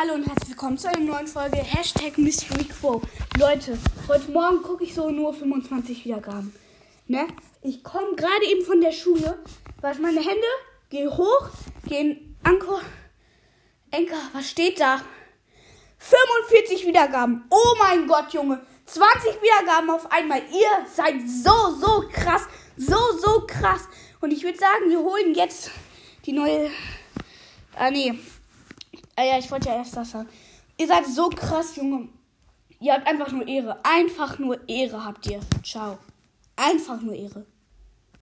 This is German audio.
Hallo und herzlich willkommen zu einer neuen Folge Hashtag Mystery Quo. Leute, heute Morgen gucke ich so nur 25 Wiedergaben. Ne? Ich komme gerade eben von der Schule, wasche meine Hände, gehe hoch, gehe in Anker. Enker, was steht da? 45 Wiedergaben. Oh mein Gott, Junge. 20 Wiedergaben auf einmal. Ihr seid so, so krass. So, so krass. Und ich würde sagen, wir holen jetzt die neue. Ah, nee. Ah ja, ich wollte ja erst das sagen. Ihr seid so krass, Junge. Ihr habt einfach nur Ehre. Einfach nur Ehre habt ihr. Ciao. Einfach nur Ehre.